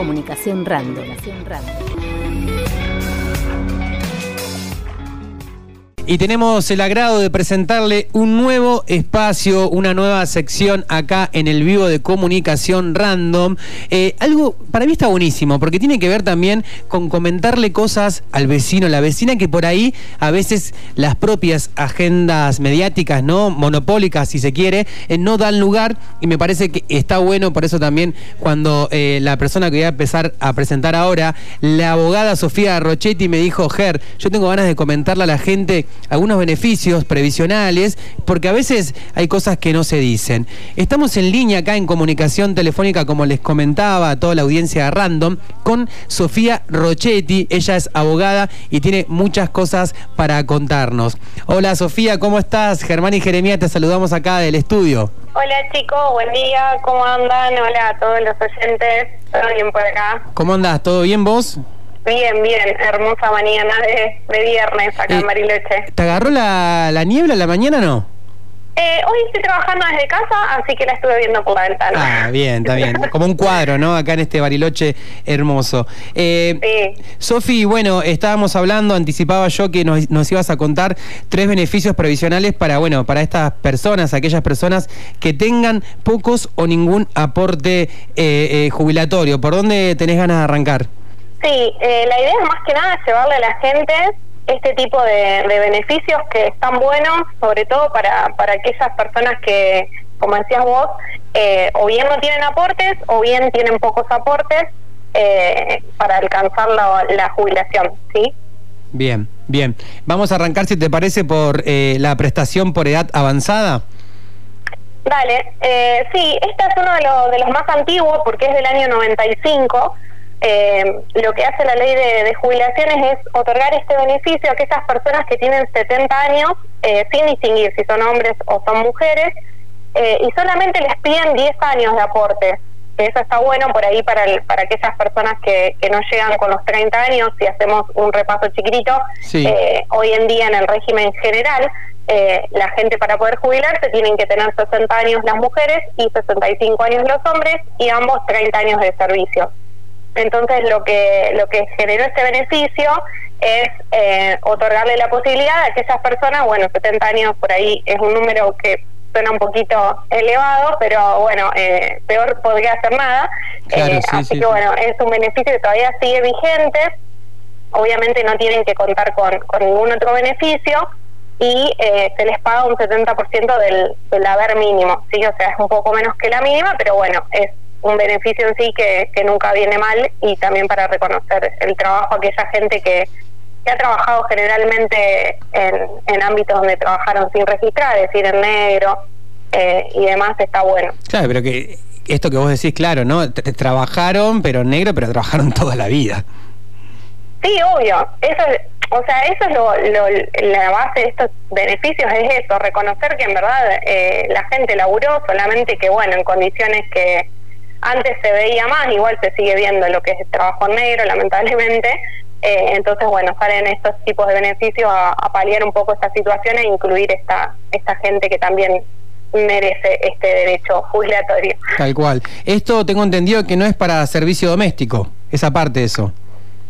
Comunicación Random. Y tenemos el agrado de presentarle un nuevo espacio, una nueva sección acá en el vivo de comunicación random. Eh, algo para mí está buenísimo, porque tiene que ver también con comentarle cosas al vecino, la vecina, que por ahí a veces las propias agendas mediáticas, ¿no? Monopólicas, si se quiere, eh, no dan lugar y me parece que está bueno, por eso también cuando eh, la persona que voy a empezar a presentar ahora, la abogada Sofía Rochetti me dijo, Ger, yo tengo ganas de comentarle a la gente algunos beneficios previsionales, porque a veces hay cosas que no se dicen. Estamos en línea acá en comunicación telefónica, como les comentaba a toda la audiencia de Random, con Sofía Rochetti. Ella es abogada y tiene muchas cosas para contarnos. Hola Sofía, ¿cómo estás? Germán y Jeremía, te saludamos acá del estudio. Hola chicos, buen día, ¿cómo andan? Hola a todos los oyentes, ¿todo bien por acá? ¿Cómo andás? ¿Todo bien vos? Bien, bien, hermosa mañana de, viernes acá en Marileche. ¿Te agarró la, la niebla la mañana o no? Eh, hoy estoy trabajando desde casa, así que la estuve viendo por la ventana. Ah, bien, está bien. Como un cuadro, ¿no? Acá en este Bariloche hermoso. Eh, sí. Sofi, bueno, estábamos hablando, anticipaba yo que nos, nos, ibas a contar tres beneficios previsionales para, bueno, para estas personas, aquellas personas que tengan pocos o ningún aporte eh, eh jubilatorio. ¿Por dónde tenés ganas de arrancar? Sí, eh, la idea es más que nada llevarle a la gente este tipo de, beneficios que están buenos, sobre todo para, para aquellas personas que, como decías vos, eh, o bien no tienen aportes o bien tienen pocos aportes eh, para alcanzar la, jubilación, ¿sí? Bien, bien. Vamos a arrancar, si te parece, por la prestación por edad avanzada. Dale, sí, este es uno de, los de los más antiguos porque es del año 95 eh, lo que hace la ley de, jubilaciones es otorgar este beneficio a aquellas personas que tienen 70 años, eh, sin distinguir si son hombres o son mujeres, eh, y solamente les piden 10 años de aporte. Eso está bueno por ahí para, para aquellas personas que, que no llegan con los 30 años, si hacemos un repaso chiquitito, eh, hoy en día en el régimen general, la gente para poder jubilarse tienen que tener 60 años las mujeres y 65 años los hombres y ambos 30 años de servicio. Entonces lo que, lo que generó este beneficio es eh, otorgarle la posibilidad a aquellas personas, bueno, 70 años por ahí es un número que suena un poquito elevado, pero bueno, eh, peor podría hacer nada. Eh, así que bueno, es un beneficio que todavía sigue vigente. Obviamente no tienen que contar con, con ningún otro beneficio y se les paga un 70% del, del haber mínimo, ¿sí? O sea, es un poco menos que la mínima, pero bueno, es un beneficio en sí que, que nunca viene mal y también para reconocer el trabajo a aquella gente que, que ha trabajado generalmente en, en, ámbitos donde trabajaron sin registrar, es decir, en negro eh, y demás, está bueno. Claro, pero que esto que vos decís, claro, ¿no? trabajaron, pero en negro, pero trabajaron toda la vida. Sí, obvio. Eso o sea, eso es lo, la base de estos beneficios, es eso, reconocer que en verdad eh, la gente laburó, solamente que, bueno, en condiciones que antes se veía más, igual se sigue viendo lo que es trabajo negro, lamentablemente. Eh, entonces, bueno, salen estos tipos de beneficios a, paliar un poco esta situación e incluir esta, esta gente que también merece este derecho jubilatorio. Tal cual. Esto tengo entendido que no es para servicio doméstico, esa parte de eso.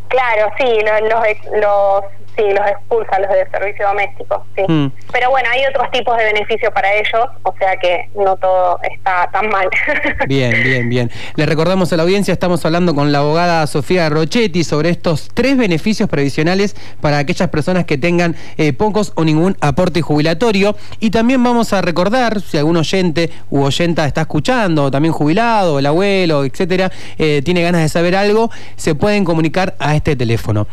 Claro, sí, los, los Sí, los expulsa los de servicio doméstico, sí. Mm. Pero bueno, hay otros tipos de beneficios para ellos, o sea que no todo está tan mal. bien, bien, bien. Le recordamos a la audiencia, estamos hablando con la abogada Sofía Rochetti sobre estos tres beneficios previsionales para aquellas personas que tengan eh, pocos o ningún aporte jubilatorio. Y también vamos a recordar, si algún oyente u oyenta está escuchando, o también jubilado, el abuelo, etcétera, eh, tiene ganas de saber algo, se pueden comunicar a este teléfono.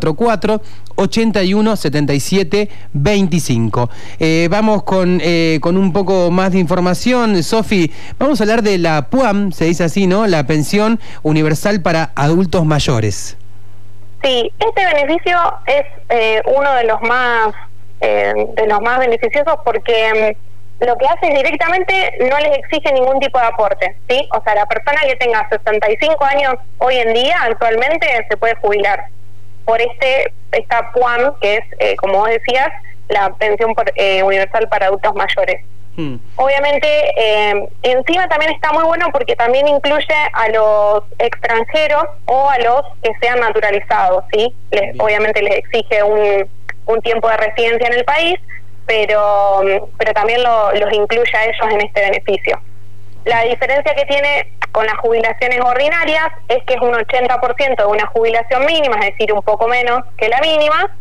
2944 81 77 25. vamos con, eh, con un poco más de información. Sofi, vamos a hablar de la PUAM, se dice así, ¿no? La pensión universal para adultos mayores. Sí, este beneficio es eh, uno de los más eh, de los más beneficiosos porque mm, lo que hace es directamente no les exige ningún tipo de aporte, ¿sí? O sea, la persona que tenga 65 años hoy en día, actualmente, se puede jubilar por este esta PUAM, que es, eh, como vos decías, la pensión por, eh, universal para adultos mayores. Hmm. Obviamente, eh, encima también está muy bueno porque también incluye a los extranjeros o a los que sean naturalizados, ¿sí? Les, obviamente les exige un, un tiempo de residencia en el país, pero, pero también los incluye a ellos en este beneficio. La diferencia que tiene con las jubilaciones ordinarias es que es un 80% de una jubilación mínima, es decir, un poco menos que la mínima,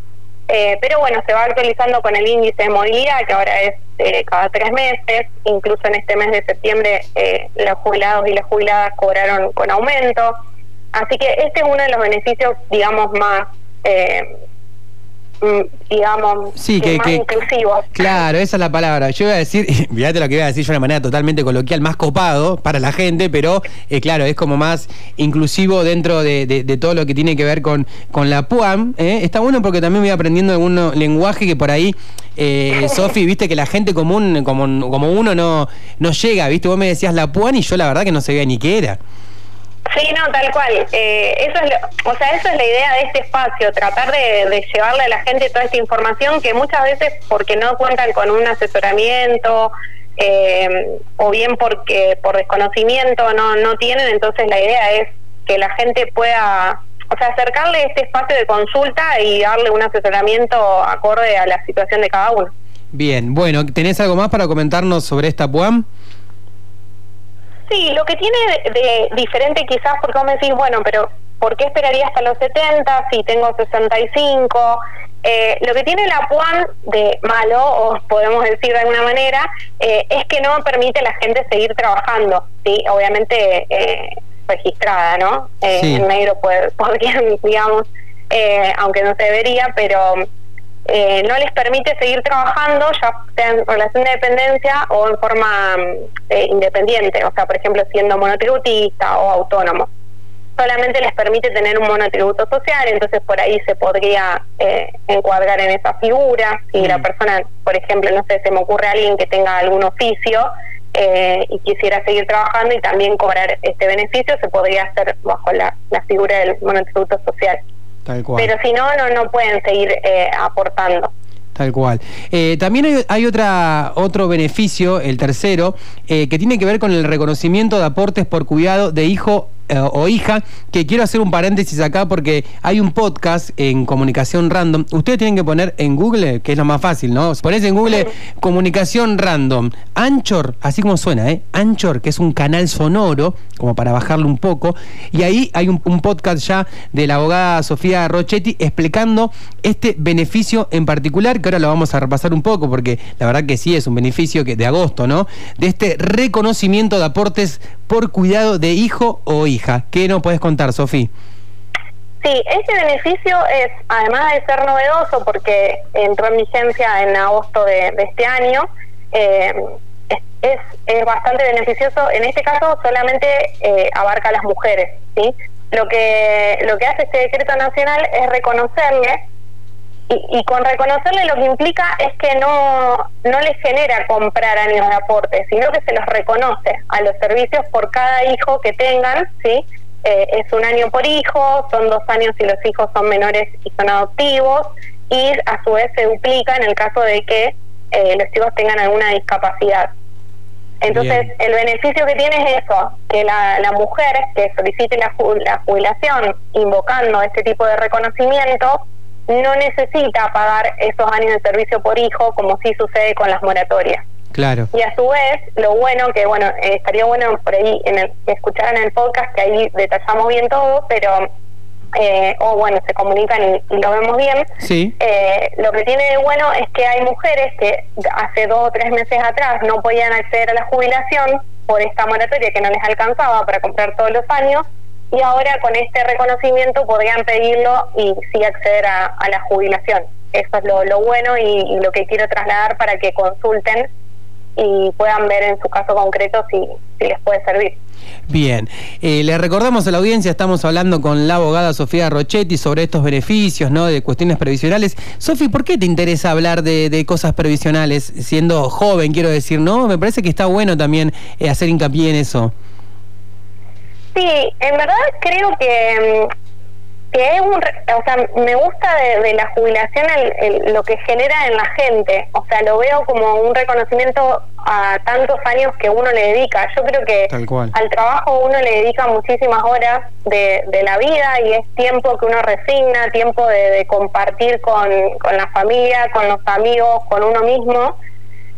eh, pero bueno, se va actualizando con el índice de movilidad, que ahora es eh, cada tres meses, incluso en este mes de septiembre eh, los jubilados y las jubiladas cobraron con aumento, así que este es uno de los beneficios, digamos, más Mm, digamos, sí, que, más inclusivos. Claro, esa es la palabra. Yo iba a decir, fíjate lo que iba a decir yo de una manera totalmente coloquial, más copado para la gente, pero eh, claro, es como más inclusivo dentro de, todo lo que tiene que ver con, con la PUAM. ¿eh? Está bueno porque también voy aprendiendo algún lenguaje que por ahí, eh, Sofi, viste que la gente común, como, como uno, no, no llega, viste, vos me decías la PUAM y yo la verdad que no sabía ni qué era. Sí, no, tal cual. Eh, eso es o sea, eso es la idea de este espacio, tratar de, llevarle a la gente toda esta información que muchas veces porque no cuentan con un asesoramiento eh, o bien porque por desconocimiento no no tienen, entonces la idea es que la gente pueda, o sea, acercarle este espacio de consulta y darle un asesoramiento acorde a la situación de cada uno. Bien, bueno, ¿tenés algo más para comentarnos sobre esta PUAM? Sí, lo que tiene de, diferente quizás, porque vos me decís, bueno, pero ¿por qué esperaría hasta los 70 si tengo 65? Eh, lo que tiene la PUAN de malo, o podemos decir de alguna manera, eh, es que no permite a la gente seguir trabajando, ¿sí? Obviamente eh, registrada, ¿no? En negro podrían, digamos, aunque no se debería, pero eh, no les permite seguir trabajando, ya sea en relación de dependencia o en forma eh, independiente, o sea, por ejemplo, siendo monotributista o autónomo. Solamente les permite tener un monotributo social, entonces por ahí se podría eh, encuadrar en esa figura. Si la mm. persona, por ejemplo, no sé, se me ocurre a alguien que tenga algún oficio y quisiera seguir trabajando y también cobrar este beneficio, se podría hacer bajo la figura del monotributo social. Pero si no, no, no pueden seguir eh, aportando. Tal cual. Eh, también hay, otra, otro beneficio, el tercero, eh, que tiene que ver con el reconocimiento de aportes por cuidado de hijo o hija, que quiero hacer un paréntesis acá porque hay un podcast en comunicación random. Ustedes tienen que poner en Google, que es lo más fácil, ¿no? Pones en Google comunicación random. Anchor, así como suena, ¿eh? Anchor, que es un canal sonoro, como para bajarlo un poco. Y ahí hay un, podcast ya de la abogada Sofía Rochetti explicando este beneficio en particular, que ahora lo vamos a repasar un poco porque la verdad que sí es un beneficio que de agosto, ¿no? De este reconocimiento de aportes por cuidado de hijo o hija. ¿Qué nos puedes contar, Sofi? Sí, este beneficio es, además de ser novedoso, porque entró en vigencia en agosto de, este año, eh, es, es, bastante beneficioso. En este caso, solamente eh, abarca a las mujeres. ¿sí? Lo, que, lo que hace este decreto nacional es reconocerle y, con reconocerle lo que implica es que no, no les genera comprar años de aporte, sino que se los reconoce a los servicios por cada hijo que tengan, ¿sí? Eh, es un año por hijo, son dos años si los hijos son menores y son adoptivos, y a su vez se duplica en el caso de que eh, los hijos tengan alguna discapacidad. Entonces, el beneficio que tiene es eso, que la, la mujer que solicite la, la jubilación invocando este tipo de reconocimiento, no necesita pagar esos años de servicio por hijo como sí sucede con las moratorias. Claro. Y a su vez, lo bueno, que bueno, eh, estaría bueno por ahí en el, que escucharan el podcast, que ahí detallamos bien todo, pero, eh, o bueno, se comunican y, lo vemos bien. Sí. Eh, lo que tiene de bueno es que hay mujeres que hace dos o tres meses atrás no podían acceder a la jubilación por esta moratoria que no les alcanzaba para comprar todos los años y ahora con este reconocimiento podrían pedirlo y sí acceder a, la jubilación. Eso es lo, bueno y, lo que quiero trasladar para que consulten y puedan ver en su caso concreto si, les puede servir. Bien, eh, le recordamos a la audiencia, estamos hablando con la abogada Sofía Rochetti sobre estos beneficios, ¿no? De cuestiones previsionales. Sofi, ¿por qué te interesa hablar de, cosas previsionales siendo joven, quiero decir, no? Me parece que está bueno también eh, hacer hincapié en eso. Sí, en verdad creo que que es un, o sea, me gusta de, la jubilación el, lo que genera en la gente, o sea, lo veo como un reconocimiento a tantos años que uno le dedica. Yo creo que al trabajo uno le dedica muchísimas horas de, de, la vida y es tiempo que uno resigna, tiempo de, compartir con, con la familia, con los amigos, con uno mismo.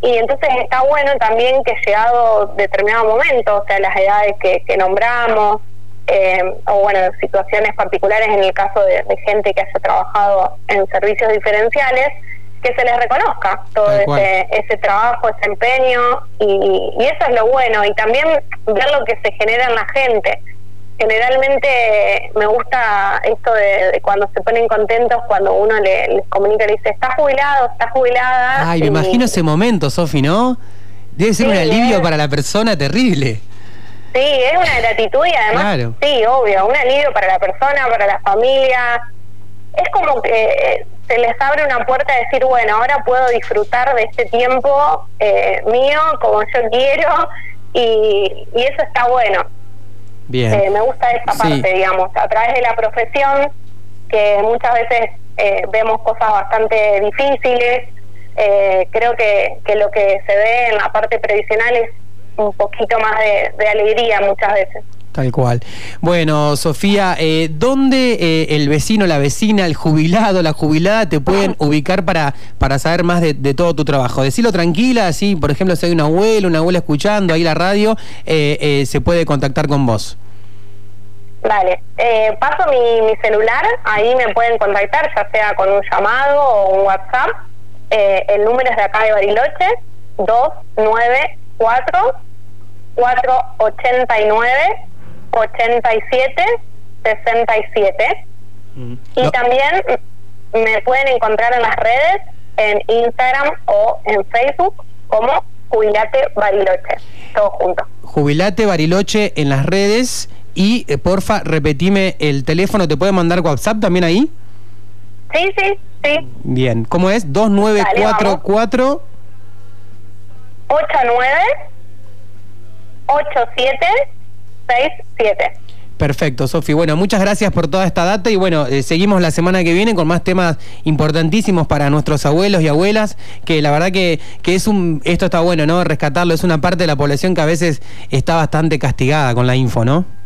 Y entonces está bueno también que llegado determinado momento, o sea, las edades que, que nombramos, eh, o bueno, situaciones particulares en el caso de, gente que haya trabajado en servicios diferenciales, que se les reconozca todo ese, ese, trabajo, ese empeño, y, eso es lo bueno, y también ver lo que se genera en la gente. Generalmente me gusta esto de, cuando se ponen contentos, cuando uno les comunica, le dice, está jubilado, está jubilada. Ay, me imagino ese momento, Sofi, ¿no? Debe ser un alivio para la persona terrible. Sí, es una gratitud y además, sí, obvio, un alivio para la persona, para la familia. Es como que eh, se les abre una puerta de decir, bueno, ahora puedo disfrutar de este tiempo eh, mío como yo quiero y, eso está bueno. Bien. Eh, me gusta esa parte, digamos, a través de la profesión, que muchas veces vemos cosas bastante difíciles. creo que, que lo que se ve en la parte previsional es un poquito más de, alegría muchas veces. Tal cual. Bueno, Sofía, eh, ¿dónde eh, el vecino, la vecina, el jubilado, la jubilada te pueden ubicar para, para saber más de, todo tu trabajo? Decirlo tranquila, así, por ejemplo, si hay un abuelo, una abuela escuchando ahí la radio, eh, se puede contactar con vos. Vale, paso mi, mi, celular, ahí me pueden contactar, ya sea con un llamado o un WhatsApp. el número es de acá de Bariloche, 299 4 489 87 67 y también me pueden encontrar en las redes en Instagram o en Facebook como Jubilate Bariloche, todo junto. Jubilate Bariloche en las redes y eh, porfa, repetime el teléfono, ¿te puede mandar WhatsApp también ahí? Sí, sí, sí. Bien, ¿cómo es? 2944 89 8767. Perfecto, Sofi. Bueno, muchas gracias por toda esta data y bueno, eh, seguimos la semana que viene con más temas importantísimos para nuestros abuelos y abuelas, que la verdad que, que es un, esto está bueno, ¿no? Rescatarlo, es una parte de la población que a veces está bastante castigada con la info, ¿no?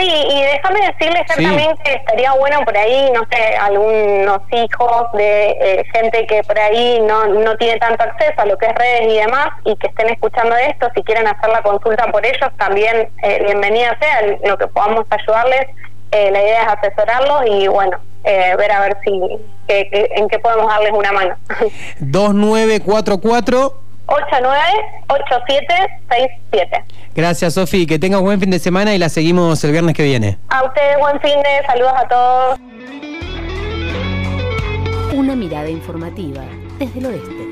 Sí, y déjame decirle también que estaría bueno por ahí, no sé, algunos hijos de eh, gente que por ahí no, no tiene tanto acceso a lo que es redes y demás y que estén escuchando esto, si quieren hacer la consulta por ellos, también eh, bienvenida sea lo que podamos ayudarles. Eh, la idea es asesorarlos y bueno, ver a ver si en qué podemos darles una mano. 2944 898767. Gracias, Sofi. Que tengas buen fin de semana y la seguimos el viernes que viene. A ustedes, buen fin de saludos a todos. Una mirada informativa desde el oeste.